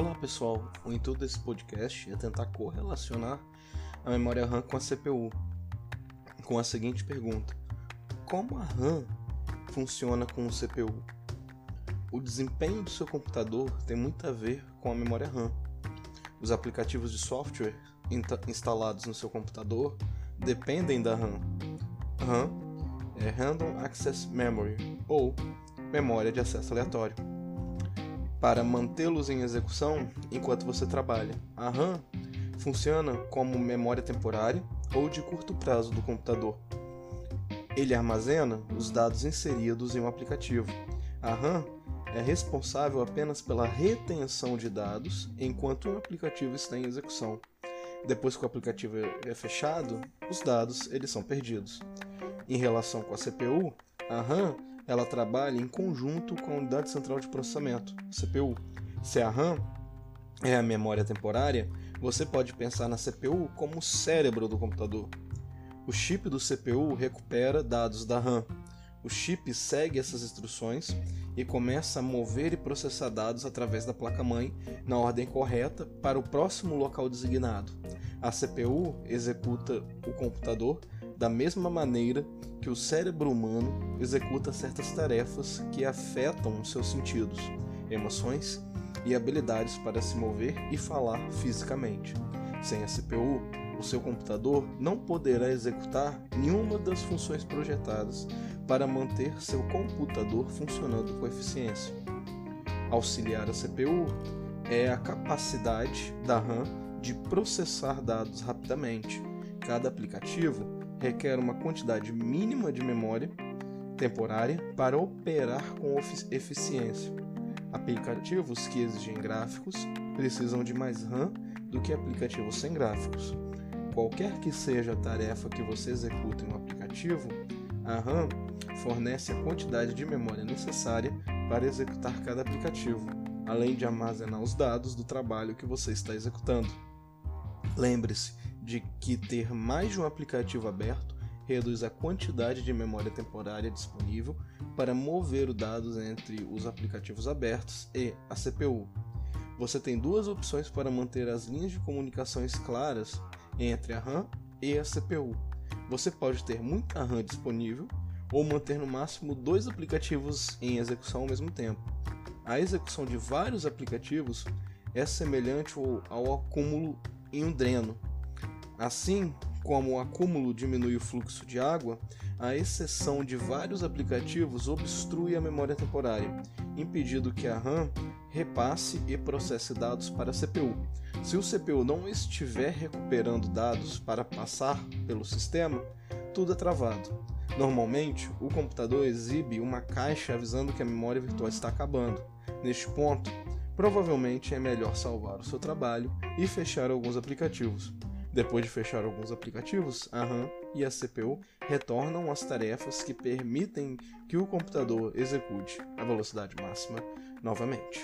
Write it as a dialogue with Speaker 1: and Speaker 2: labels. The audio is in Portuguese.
Speaker 1: Olá pessoal, o intuito desse podcast é tentar correlacionar a memória RAM com a CPU, com a seguinte pergunta: Como a RAM funciona com o CPU? O desempenho do seu computador tem muito a ver com a memória RAM. Os aplicativos de software instalados no seu computador dependem da RAM. RAM é Random Access Memory ou memória de acesso aleatório para mantê-los em execução enquanto você trabalha. A RAM funciona como memória temporária ou de curto prazo do computador. Ele armazena os dados inseridos em um aplicativo. A RAM é responsável apenas pela retenção de dados enquanto o aplicativo está em execução. Depois que o aplicativo é fechado, os dados eles são perdidos. Em relação com a CPU, a RAM ela trabalha em conjunto com a unidade central de processamento, CPU. Se a RAM é a memória temporária, você pode pensar na CPU como o cérebro do computador. O chip do CPU recupera dados da RAM. O chip segue essas instruções e começa a mover e processar dados através da placa-mãe na ordem correta para o próximo local designado. A CPU executa o computador da mesma maneira que o cérebro humano executa certas tarefas que afetam os seus sentidos, emoções e habilidades para se mover e falar fisicamente. Sem a CPU, o seu computador não poderá executar nenhuma das funções projetadas para manter seu computador funcionando com eficiência. Auxiliar a CPU é a capacidade da RAM de processar dados rapidamente. Cada aplicativo requer uma quantidade mínima de memória temporária para operar com eficiência. Aplicativos que exigem gráficos precisam de mais RAM do que aplicativos sem gráficos. Qualquer que seja a tarefa que você executa em um aplicativo, a RAM fornece a quantidade de memória necessária para executar cada aplicativo, além de armazenar os dados do trabalho que você está executando. Lembre-se de que ter mais de um aplicativo aberto reduz a quantidade de memória temporária disponível para mover os dados entre os aplicativos abertos e a CPU. Você tem duas opções para manter as linhas de comunicações claras entre a RAM e a CPU. Você pode ter muita RAM disponível ou manter no máximo dois aplicativos em execução ao mesmo tempo. A execução de vários aplicativos é semelhante ao acúmulo em um dreno, Assim como o acúmulo diminui o fluxo de água, a exceção de vários aplicativos obstrui a memória temporária, impedindo que a RAM repasse e processe dados para a CPU. Se o CPU não estiver recuperando dados para passar pelo sistema, tudo é travado. Normalmente, o computador exibe uma caixa avisando que a memória virtual está acabando. Neste ponto, provavelmente é melhor salvar o seu trabalho e fechar alguns aplicativos. Depois de fechar alguns aplicativos, a RAM e a CPU retornam as tarefas que permitem que o computador execute a velocidade máxima novamente.